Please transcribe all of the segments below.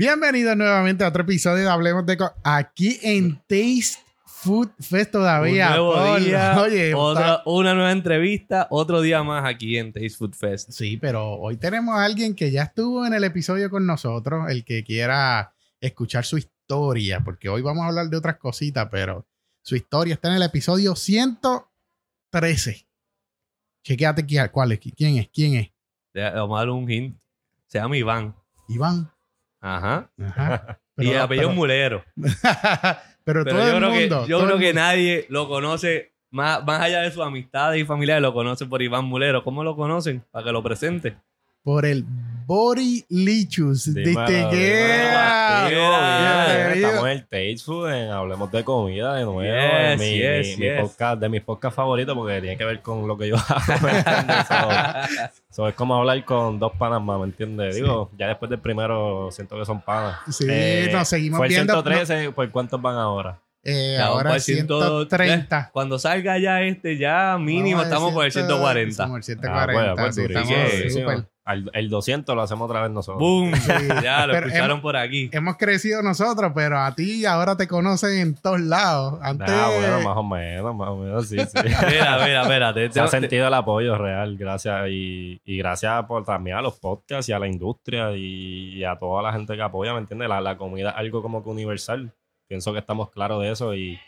Bienvenidos nuevamente a otro episodio de Hablemos de Co- aquí en Taste Food Fest todavía. Un nuevo día, Oye, otra- una nueva entrevista, otro día más aquí en Taste Food Fest. sí, pero hoy tenemos a alguien que ya estuvo en el episodio con nosotros, el que quiera escuchar su historia, porque hoy vamos a hablar de otras cositas, pero su historia está en el episodio 113. Chequéate aquí, cuál es, quién es, quién es. Vamos a dar un hint. Se llama Iván. Iván. Ajá. Ajá. y el apellido pero- Mulero. pero, Pero todo yo el creo, mundo. que, yo creo que nadie lo conoce, más, más allá de sus amistades y familiares, lo conocen por Iván Mulero. ¿Cómo lo conocen? Para que lo presente. Por el Body Lichus. Bienvenido. bien. Estamos en el Taste Food, en Hablemos de Comida de nuevo. Yes, en mi, yes, mi- mi podcast, de mis podcasts favoritos porque tiene que ver con lo que yo hago. ¿me entiendes? So- so, es como hablar con dos panas más, ¿me entiendes? Digo, ya después del primero siento que son panas. Sí, Eh, nos seguimos fue el viendo. 113, ¿por cuántos van ahora? Eh, ahora por el 100, 130. Cuando salga ya este, ya mínimo estamos por el 100, 140. Estamos el Ah, 140. bueno, pues sí, durísimo, estamos durísimo. súper. Al- el 200 lo hacemos otra vez nosotros. ¡Boom! Sí. Ya lo Pero escucharon hemos- por aquí. Hemos crecido nosotros, pero a ti ahora te conocen en todos lados. Antes, Ah, bueno, más o menos, más o menos, sí, sí. Mira, mira, espérate. Se ha Te- sentido el apoyo real, gracias. Y, y gracias por también a los podcasts y a la industria y, y a toda la gente que apoya, ¿me entiendes? La, la comida es algo como que universal. Pienso que estamos claros de eso y,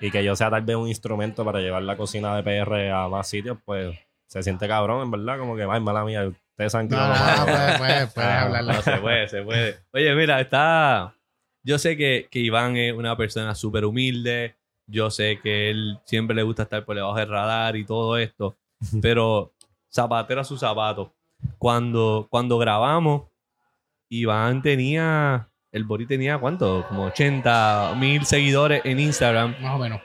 y que yo sea tal vez un instrumento para llevar la cocina de PR a más sitios, pues se siente cabrón, en verdad. Como que, ay, mala mía, ustedes saben que no, no lo no, hago. puedes, puedes, puedes Ah, hablarlo. No, se puede, se puede. Oye, mira, está. Yo sé que, que Iván es una persona súper humilde. Yo sé que él siempre le gusta estar por debajo del radar y todo esto. Pero zapatero a su zapato. Cuando, cuando grabamos, Iván tenía. El Bori tenía cuánto? Como 80 mil seguidores en Instagram. Más o menos.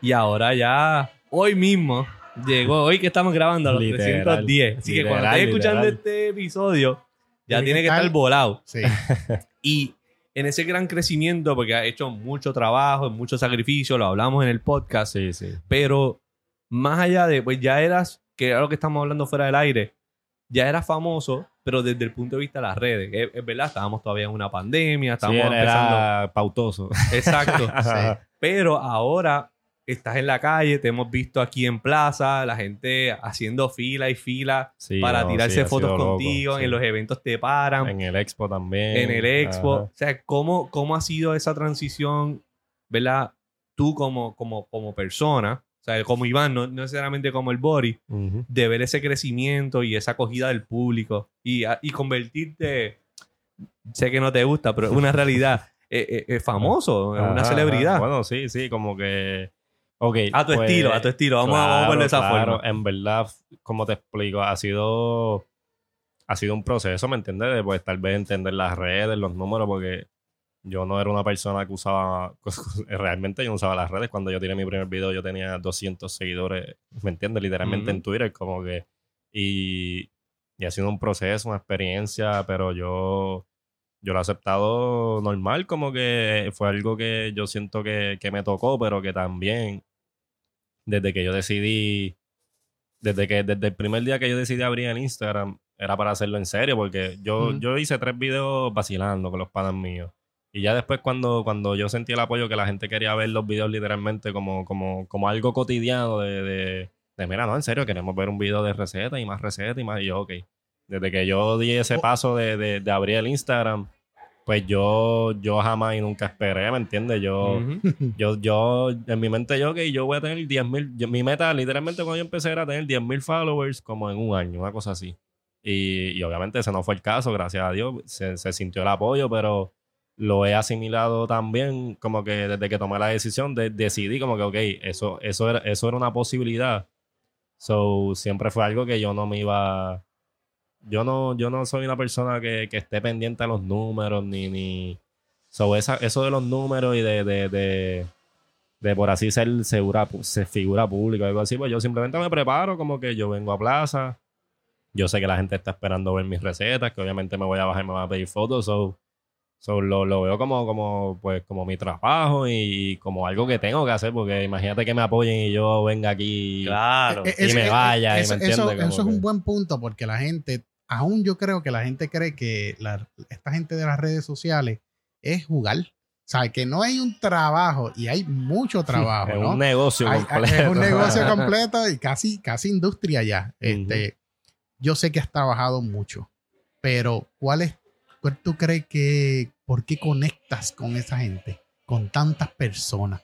Y ahora ya, hoy mismo, llegó, hoy que estamos grabando a los Literal, 310. Así que cuando estés escuchando este episodio, ya Tiene tiene que que estar estar- volado. Sí. Y en ese gran crecimiento, porque ha hecho mucho trabajo, mucho sacrificio, lo hablamos en el podcast, Sí, sí. pero más allá de, pues ya eras, que era lo que estamos hablando fuera del aire, ya eras famoso, pero desde el punto de vista de las redes. Es, es verdad, estábamos todavía en una pandemia, Sí, estábamos era, empezando. era pautoso. Exacto. Sí. Pero ahora estás en la calle, te hemos visto aquí en plaza, la gente haciendo fila y fila Sí, para no, tirarse sí, fotos loco, contigo, sí. en los eventos te paran, En el expo también. en el expo. Ajá. O sea, ¿cómo, ¿cómo ha sido esa transición, verdad? Tú como, como, como persona, o sea, como Iván, no, no necesariamente como el Bori, Ujú. de ver ese crecimiento y esa acogida del público y, y convertirte, sé que no te gusta, pero es una realidad, eh, eh, famoso, en una Ajá, celebridad. ajá. Bueno, sí, sí, como que. A tu pues, estilo, a tu estilo. Vamos, a- vamos a ponerlo de esa claro. forma. En verdad, como te explico, ha sido. Ha sido un proceso, ¿me entiendes? De pues tal vez entender las redes, los números, porque yo no era una persona que usaba. Realmente yo no usaba las redes. Cuando yo tiré mi primer video, yo tenía 200 seguidores, ¿me entiendes? Literalmente Ujú. en Twitter, como que. Y, y ha sido un proceso, una experiencia, pero yo yo lo he aceptado normal, como que fue algo que yo siento que, que me tocó, pero que también desde que yo decidí, desde que desde el primer día que yo decidí abrir el Instagram, era para hacerlo en serio, porque yo, yo hice tres videos vacilando con los panas míos. Y ya después cuando, cuando yo sentí el apoyo que la gente quería ver los videos literalmente como, como, como algo cotidiano de, de, de, mira, no, en serio, queremos ver un video de receta y más recetas y más. Y yo, ok. Desde que yo di ese paso de, de, de abrir el Instagram, pues yo, yo jamás y nunca esperé, ¿me entiendes? Yo, yo, yo, en mi mente yo, que yo voy a tener 10 mil, mi meta literalmente cuando yo empecé era tener 10 mil followers como en un año, una cosa así. Y, y obviamente ese no fue el caso, gracias a Dios, se, se sintió el apoyo, pero lo he asimilado también como que desde que tomé la decisión de, decidí como que, ok, eso, eso, era, eso era una posibilidad. So, siempre fue algo que yo no me iba... Yo no, yo no soy una persona que, que esté pendiente a los números ni... ni so, esa, eso de los números y de, de, de, de por así ser segura, se figura pública o algo así, pues yo simplemente me preparo como que yo vengo a plaza, yo sé que la gente está esperando ver mis recetas, que obviamente me voy a bajar y me van a pedir fotos, so, so lo, lo veo como, como, pues, como mi trabajo y como algo que tengo que hacer, porque imagínate que me apoyen y yo venga aquí. Claro. Eh, Y me vaya, y eso, me eso- eso es que- un buen punto porque la gente aún yo creo que la gente cree que la- esta gente de las redes sociales es jugar. O sea, que no hay un trabajo y hay mucho trabajo, Es ¿no? un negocio Hay- completo. Es un negocio completo y casi, casi industria ya. Este, Yo sé que has trabajado mucho, pero ¿cuál es, cuál tú crees que, por qué conectas con esa gente, con tantas personas?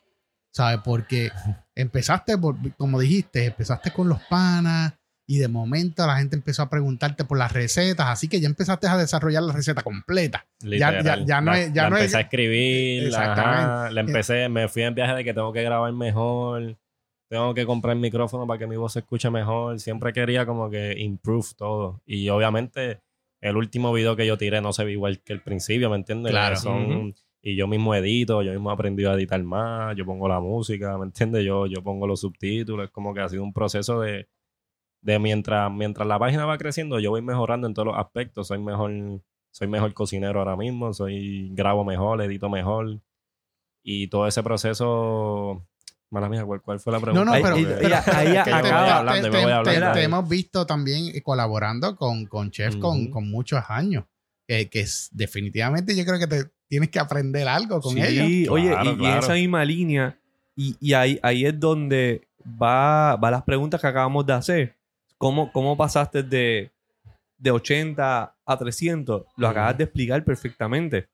¿Sabes? Porque empezaste, por- como dijiste, empezaste con los panas y de momento la gente empezó a preguntarte por las recetas, así que ya empezaste a desarrollar la receta completa. Literal. ya- ya no La- es- ya la no es- empecé a escribir. Exactamente. Ajá, la empecé, me fui en viaje de que tengo que grabar mejor. Tengo que comprar micrófono para que mi voz se escuche mejor. Siempre quería como que improve todo. Y obviamente el último video que yo tiré no se ve igual que el principio, ¿me entiendes? Claro. Son. Y yo mismo edito, yo mismo he aprendido a editar más, yo pongo la música, ¿me entiendes? Yo, yo pongo los subtítulos, es como que ha sido un proceso de, de mientras, mientras la página va creciendo, yo voy mejorando en todos los aspectos, soy mejor, soy mejor cocinero ahora mismo, soy grabo mejor, edito mejor. Y todo ese proceso, mala mía, ¿cuál, cuál fue la pregunta? no, Ahí- pero- te, hemos visto también eh, colaborando con, con Chef con, Ujú. con muchos años. Que, que es- definitivamente yo creo que te tienes que aprender algo con sí, ellos. oye, Claro, y, y en claro. esa misma línea, y, y ahí, ahí es donde va, va las preguntas que acabamos de hacer. ¿Cómo, cómo pasaste de, de 80 a 300? Lo acabas de explicar perfectamente.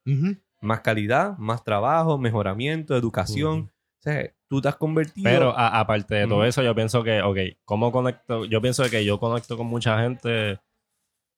Más calidad, más trabajo, mejoramiento, educación. O sea, tú te has convertido... Pero a- aparte de todo eso, yo pienso que, ok, ¿cómo conecto? Yo pienso que yo conecto con mucha gente,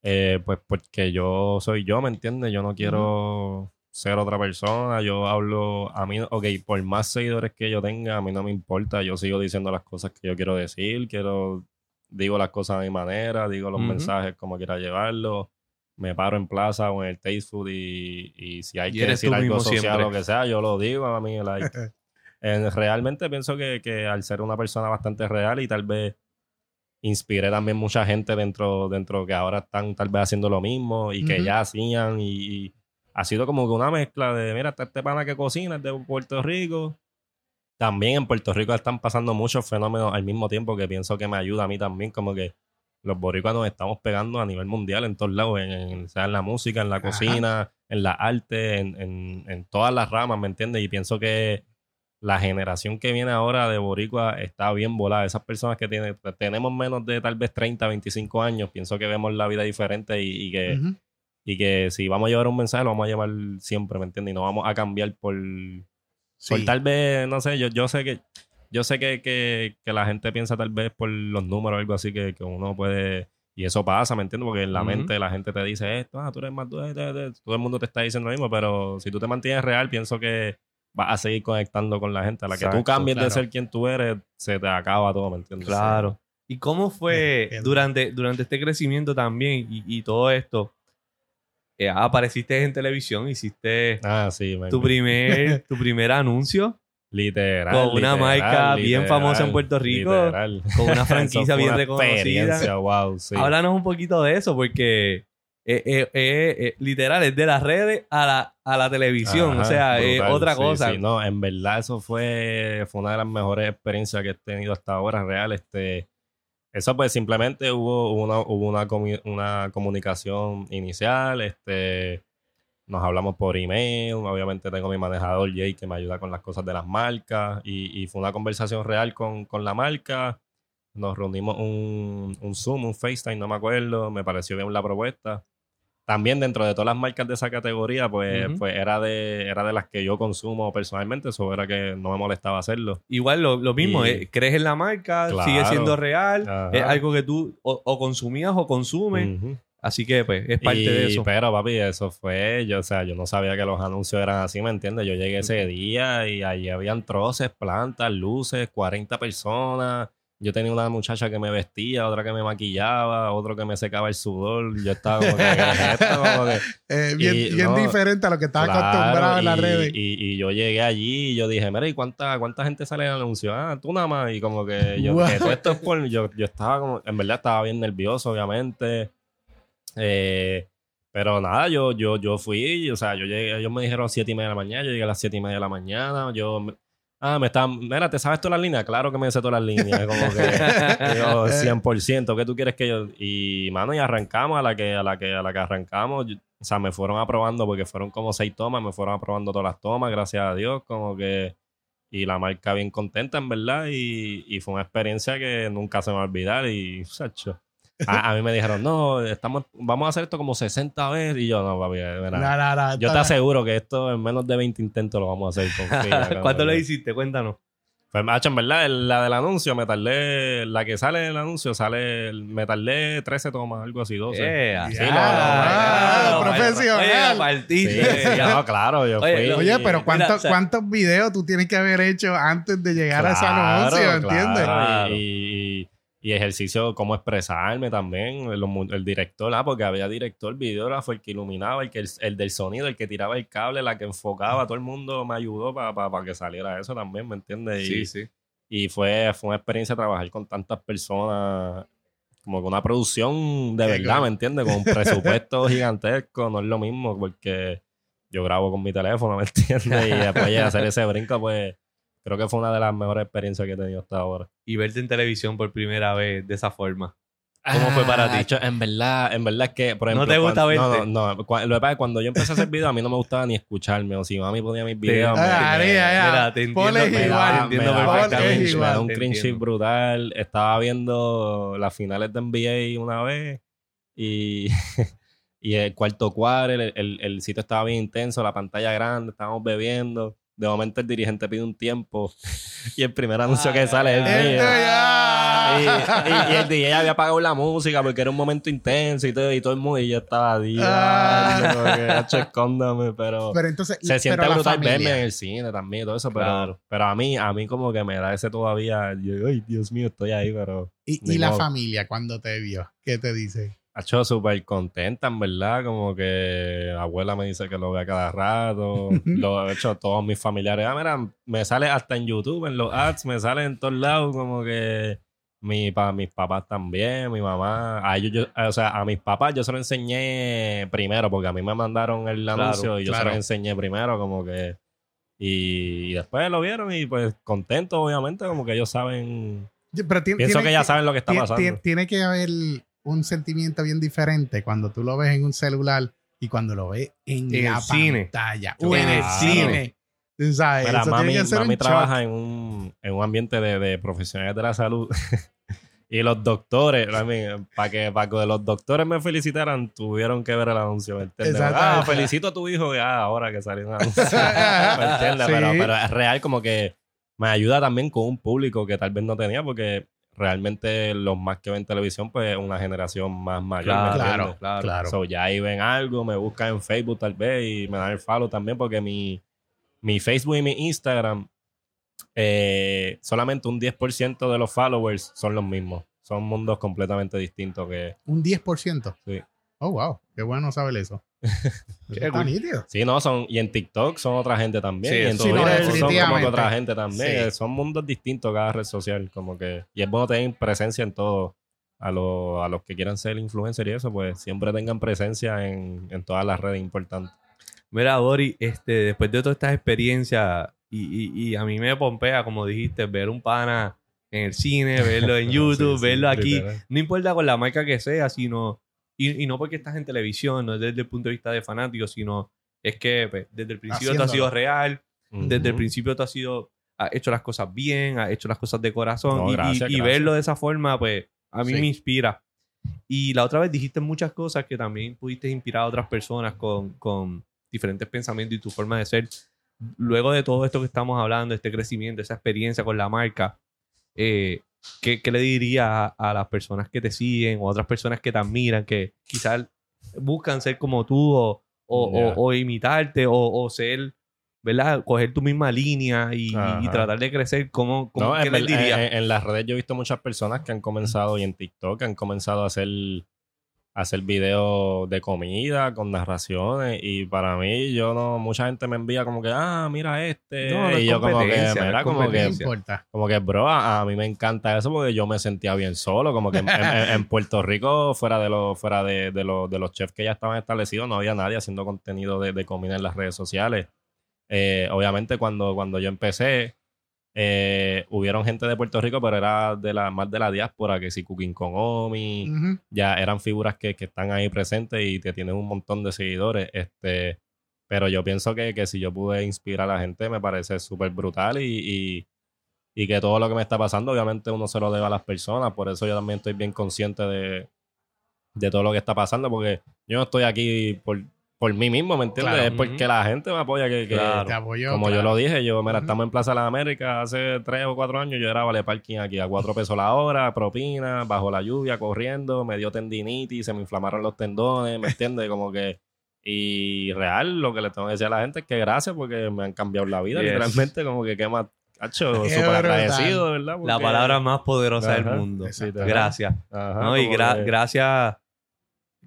eh, pues porque yo soy yo, ¿me entiendes? Yo no quiero ser otra persona, yo hablo, a mí, ok, por más seguidores que yo tenga, a mí no me importa, yo sigo diciendo las cosas que yo quiero decir, quiero, digo las cosas a mi manera, digo los mensajes como quiera llevarlos. Me paro en plaza o en el Taste Food y, y si hay Y que decir algo social siempre. o lo que sea, yo lo digo a mí, like, eh, realmente pienso que, que al ser una persona bastante real y tal vez inspiré también mucha gente dentro, dentro que ahora están tal vez haciendo lo mismo y que ya hacían y, y ha sido como que una mezcla de, mira, está este pana que cocina es de Puerto Rico. También en Puerto Rico están pasando muchos fenómenos al mismo tiempo que pienso que me ayuda a mí también, como que los boricuas nos estamos pegando a nivel mundial en todos lados, en, en- sea en la música, en la Ajá. cocina, en la arte, en, en- en todas las ramas, ¿me entiendes? Y pienso que la generación que viene ahora de boricua está bien volada. Esas personas que tienen, tenemos menos de tal vez 30, 25 años, pienso que vemos la vida diferente y, y que, y que si vamos a llevar un mensaje, lo vamos a llevar siempre, ¿me entiendes? Y no vamos a cambiar por, por Sí. tal vez, no sé, yo, yo sé que yo sé que, que, que la gente piensa tal vez por los números o algo así que, que uno puede... Y eso pasa, ¿me entiendes? Porque en la mente la gente te dice esto, ah, tú eres más... tú eres- tú eres- Todo el mundo te está diciendo lo mismo, pero si tú te mantienes real, pienso que vas a seguir conectando con la gente. A la que tú cambies claro. de ser quien tú eres, se te acaba todo, ¿me entiendes? Claro. ¿Y cómo fue durante, durante este crecimiento también y, y todo esto? Eh, apareciste en televisión, hiciste Ah, sí, man. tu primer, tu primer anuncio Literal. con una literal, marca bien famosa en Puerto Rico, literal. con una franquicia bien reconocida. wow, sí. Háblanos un poquito de eso, porque eh, eh, eh, eh, literal es de las redes a la, a la televisión, Ajá, o sea, es otra sí, cosa. sí. No, en verdad eso fue, fue una de las mejores experiencias que he tenido hasta ahora, real. Este, eso pues simplemente hubo una, hubo una, una comunicación inicial, este, nos hablamos por email, obviamente tengo mi manejador Jay que me ayuda con las cosas de las marcas y, y fue una conversación real con, con la marca. Nos reunimos un, un Zoom, un FaceTime, no me acuerdo, me pareció bien la propuesta. También dentro de todas las marcas de esa categoría, pues, pues era, de, era de las que yo consumo personalmente, eso era que no me molestaba hacerlo. Igual lo, lo mismo, Y- eh, crees en la marca, Claro. sigue siendo real, Ajá. es algo que tú o, o consumías o consumes, así que pues es parte Y- de eso. Pero papi, eso fue, yo, o sea, yo no sabía que los anuncios eran así, ¿me entiendes? Yo llegué ese día y allí habían troces, plantas, luces, 40 personas. Yo tenía una muchacha que me vestía, otra que me maquillaba, otro que me secaba el sudor. Yo estaba como que. Como que, Eh, bien Y bien no, diferente a lo que estás Claro, acostumbrado en las redes. Y, y yo llegué allí y yo dije, mira, ¿y cuánta, cuánta gente sale en el anuncio? Ah, tú nada más. Y como que yo, Wow. que todo esto es por... Yo, yo estaba como... En verdad estaba bien nervioso, obviamente. Eh, pero nada, yo, yo, yo fui, o sea, yo llegué, ellos me dijeron siete y media de la mañana, yo llegué a las siete y media de la mañana, yo Ah, me están. Mira, ¿te sabes todas las líneas? Claro que me sé todas las líneas. Como que. yo, 100%. ¿Qué tú quieres que yo.? Y, mano, y arrancamos a la que, a la que, a la que arrancamos. yo- o sea, me fueron aprobando porque fueron como seis tomas. Me fueron aprobando todas las tomas, gracias a Dios. Como que. Y la marca bien contenta, en verdad. Y, y fue una experiencia que nunca se me va a olvidar. Y, sacho. A, a mí me dijeron, no, estamos, vamos a hacer esto como 60 veces. Y yo, no, papi, mira, No, no, no, yo te aseguro que esto en menos de 20 intentos lo vamos a hacer. ¿Cuánto le hiciste? Cuéntanos. Pues, macho, en verdad, la del anuncio, me tardé, la que sale del anuncio, sale, me tardé 13 tomas, algo así, 12. Eh, Ya, así, ah, no, no, no, profesional. Oye, Sí, partiste. sí, no, claro, yo Oye, fui. lo- Oye, pero ¿cuántos, Mira, o sea- ¿cuántos videos tú tienes que haber hecho antes de llegar a ese Claro, anuncio? ¿Entiendes? claro, Claro. Y, y- y ejercicio, cómo expresarme también. El, el director, ah, porque había director, videógrafo, el que iluminaba, el, que, el, el del sonido, el que tiraba el cable, la que enfocaba. Todo el mundo me ayudó para que saliera eso también, ¿me entiendes? Y, Sí, sí. y fue, fue una experiencia trabajar con tantas personas. Como que una producción de verdad. ¿me entiendes? Con un presupuesto gigantesco, no es lo mismo, porque yo grabo con mi teléfono, ¿me entiendes? Y después de hacer ese brinco, pues creo que fue una de las mejores experiencias que he tenido hasta ahora. Y verte en televisión por primera vez de esa forma. ¿Cómo fue para ti? Cho- En verdad, en verdad es que, por ¿No ejemplo... te gusta cuando- verte? No, no, no. Lo que pasa es que cuando yo empecé a hacer videos, a mí no me gustaba ni escucharme. O si mami ponía mis videos... Ah, me- Ah, me- ya, ya. Mira, te entiendo, Ponle me igual. me entiendo daba perfectamente. me igual, un cringe brutal. Estaba viendo las finales de NBA una vez y, y el cuarto cuadro, el, el- el sitio estaba bien intenso, la pantalla grande, estábamos bebiendo. De momento el dirigente pide un tiempo y el primer anuncio que sale es el Ay, mío. Esto Y, ya. y- y el DJ había apagado la música porque era un momento intenso y todo, y todo el mundo, y yo estaba día, Ah. como que, "Hacho, escóndame, pero, Pero entonces, se siente pero la brutal familia. verme en el cine también y todo eso, pero, Claro. pero a mí, a mí como que me da ese todavía, yo, ay, Dios mío, estoy ahí, pero Y, la modo. familia cuando te vio, ¿qué te dice? Ha hecho súper contenta, en verdad, como que la abuela me dice que lo ve a cada rato, lo he hecho todos mis familiares, ah, mira, me sale hasta en YouTube, en los ads, me sale en todos lados, como que mi, pa, mis papás también, mi mamá, a ellos, yo- o sea, a mis papás yo se lo enseñé primero, porque a mí me mandaron el Claro, anuncio y yo claro. se lo enseñé primero, como que, y, después lo vieron y pues contentos, obviamente, como que ellos saben, Pero ti- pienso tiene que ya saben lo que está pasando. ti- Tiene que haber un sentimiento bien diferente cuando tú lo ves en un celular y cuando lo ves en, En la el cine. pantalla o en el Claro. cine. Tú sabes, Mira, eso mami, tiene que ser mami un trabaja shock. en un, en un ambiente de, de profesionales de la salud. y los doctores, para que, para que los doctores me felicitaran, tuvieron que ver el anuncio. Ah, felicito a tu hijo, ya, ahora que salió un anuncio. Sí. Pero, pero es real como que me ayuda también con un público que tal vez no tenía, porque realmente los más que ven televisión, pues es una generación más mayor. ¿me Claro, claro, claro. Claro. So, ya ahí ven algo, me buscan en Facebook tal vez y me dan el follow también porque mi, mi Facebook y mi Instagram, eh, solamente un 10% de los followers son los mismos. Son mundos completamente distintos que... Un 10%. Sí. Oh, wow. Qué bueno saber eso. Qué cool. nítido. Sí, no, son... Y en TikTok son otra gente también. Sí, y en eso- Sí, no, Twitter son como que otra gente también. Sí. Son mundos distintos cada red social. Como que... Y es bueno tener presencia en todo. A, los- a los que quieran ser influencers y eso, pues siempre tengan presencia en, en todas las redes importantes. Mira, Dori, este, después de todas estas experiencias, y, y- y a mí me pompea, como dijiste, ver un pana en el cine, verlo en YouTube, Sí, sí, verlo aquí. literal. No importa con la marca que sea, sino. Y, y no porque estás en televisión, no es desde el punto de vista de fanático, sino es que pues, desde el principio tú has sido Haciéndolo. real, desde el principio tú has sido. Has hecho las cosas bien, has hecho las cosas de corazón. No, y- y- gracias, y, gracias. verlo de esa forma, pues, a mí Sí. me inspira. Y la otra vez dijiste muchas cosas que también pudiste inspirar a otras personas con, con diferentes pensamientos y tu forma de ser. Luego de todo esto que estamos hablando, este crecimiento, esa experiencia con la marca, eh, ¿qué, qué le dirías a, a las personas que te siguen o a otras personas que te admiran, que quizás buscan ser como tú o, o, Ya. o- o imitarte o, ser, ¿verdad? Coger tu misma línea y, tratar de crecer. ¿Cómo, cómo- No, qué en, les dirías? en- en las redes yo he visto muchas personas que han comenzado y en TikTok han comenzado a hacer, hacer videos de comida con narraciones y para mí yo no, mucha gente me envía como que, ah, mira este No, no y yo como que, mira, como que, como que, bro, a, a mí me encanta eso porque yo me sentía bien solo, como que en, en- en Puerto Rico, fuera de los, fuera de, de los, de los chefs que ya estaban establecidos, no había nadie haciendo contenido de, de comida en las redes sociales. Eh, obviamente cuando, cuando yo empecé, eh, hubieron gente de Puerto Rico, pero era de la, más de la diáspora, que si Cooking con Omi, ya eran figuras que, que están ahí presentes y que tienen un montón de seguidores. Este, pero yo pienso que, que si yo pude inspirar a la gente, me parece súper brutal y, y, y que todo lo que me está pasando, obviamente uno se lo debe a las personas. Por eso yo también estoy bien consciente de, de todo lo que está pasando, porque yo no estoy aquí por, por mí mismo, ¿me entiendes? Claro. es porque la gente me apoya. Que, que- Claro. Te apoyo. como yo lo dije, yo, mira, estamos en Plaza de las Américas hace tres o cuatro años. Yo era vale parking aquí a cuatro pesos la hora, propina, bajo la lluvia, corriendo, me dio tendinitis, se me inflamaron los tendones, ¿me entiendes? Como que. Y real, lo que le tengo que decir a la gente es que gracias porque me han cambiado la vida, Yes. literalmente, como que qué más. Hacho, súper agradecido, ¿verdad? La palabra más poderosa Ajá. del mundo. Gracias. Ajá, ¿no? Y como gra- que- gracias,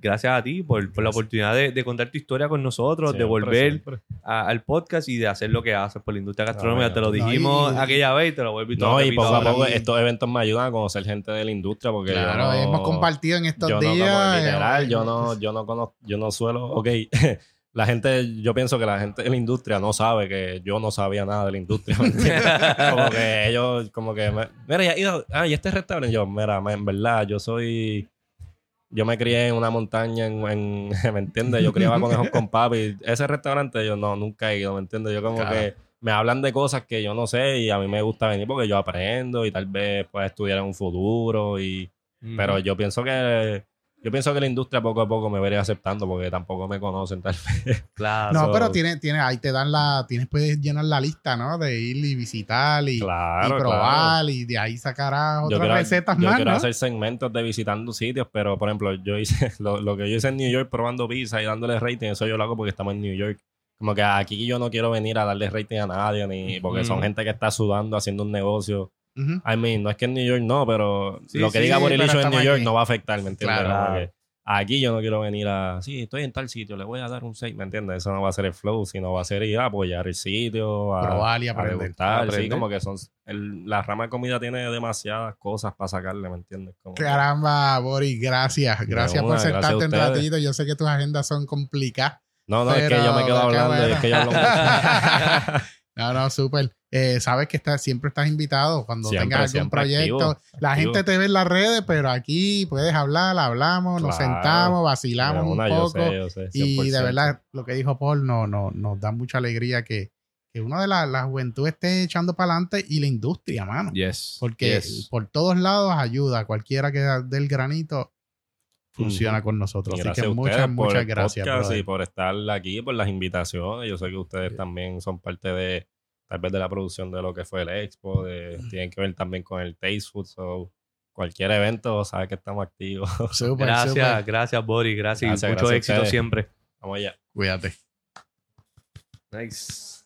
gracias a ti por, por la oportunidad de, de contar tu historia con nosotros, de volver siempre. a- al podcast y de hacer lo que haces por la industria gastronómica. No, te lo no, dijimos y- aquella vez y te lo vuelvo y te lo No, y poco a poco Y- estos eventos me ayudan a conocer gente de la industria porque Claro, no- hemos compartido en estos yo no, como días. literal, eh, yo no, yo no conozco, yo no suelo, ok, la gente, yo pienso que la gente de la industria no sabe que yo no sabía nada de la industria, como que ellos, como que, me- mira, ya, ido, ah, y este restaurante, yo, mira, en verdad, yo soy, yo me crié en una montaña, en, en- ¿me entiendes? Yo criaba conejos con papi, ese restaurante yo no, nunca he ido, ¿me entiendes? Yo como Claro. que me hablan de cosas que yo no sé y a mí me gusta venir porque yo aprendo y tal vez pueda estudiar en un futuro y... Pero yo pienso que yo pienso que la industria poco a poco me veré aceptando porque tampoco me conocen tal vez. Claro. No, pero tiene, tiene, ahí te dan la, tienes, puedes llenar la lista, ¿no? De ir y visitar y, Claro, y probar y de ahí sacarás Yo otras quiero, recetas yo más, quiero ¿no? hacer segmentos de visitando sitios, pero por ejemplo, yo hice lo, lo que yo hice en New York probando pizza y dándole rating, eso yo lo hago porque estamos en New York. Como que aquí yo no quiero venir a darle rating a nadie, ni porque son gente que está sudando haciendo un negocio. Ujú. I mean, no es que en New York no, pero Sí, lo que sí, diga hecho en New York aquí. no va a afectar, ¿me entiendes? Claro. Aquí yo no quiero venir a, sí, estoy en tal sitio, le voy a dar un 6, ¿me entiendes? Eso no va a ser el flow, sino va a ser ir a apoyar el sitio, a, Probar y a aprender. degustar, sí, Aprender. como que son, el- la rama de comida tiene demasiadas cosas para sacarle, ¿me entiendes? Como Caramba, Boris, gracias. Gracias por una, a sentarte un ratito. Yo sé que tus agendas son complicadas. no, no, es que yo me quedo hablando, bueno. es que yo hablo mucho. No, no, súper. Eh, sabes que estás, siempre estás invitado cuando Siempre, tengas algún proyecto. activo, la activo. gente te ve en las redes, pero aquí puedes hablar, hablamos, nos Claro. sentamos, vacilamos Una, un yo poco. sé, yo sé, y de 100%. verdad, lo que dijo Paul no, no, nos da mucha alegría que, que uno de la, la juventud esté echando para adelante y la industria, mano. Yes. Porque yes. por todos lados ayuda. Cualquiera que del granito funciona con nosotros. Así gracias que muchas, muchas gracias. podcast y por estar aquí, por las invitaciones. Yo sé que ustedes también son parte de, tal vez de la producción de lo que fue el expo, de, tienen que ver también con el Taste Food, so cualquier evento, sabe que estamos activos. Gracias, gracias, Boris. Gracias, Gracias, y mucho gracias éxito siempre. Vamos allá. Cuídate. Nice.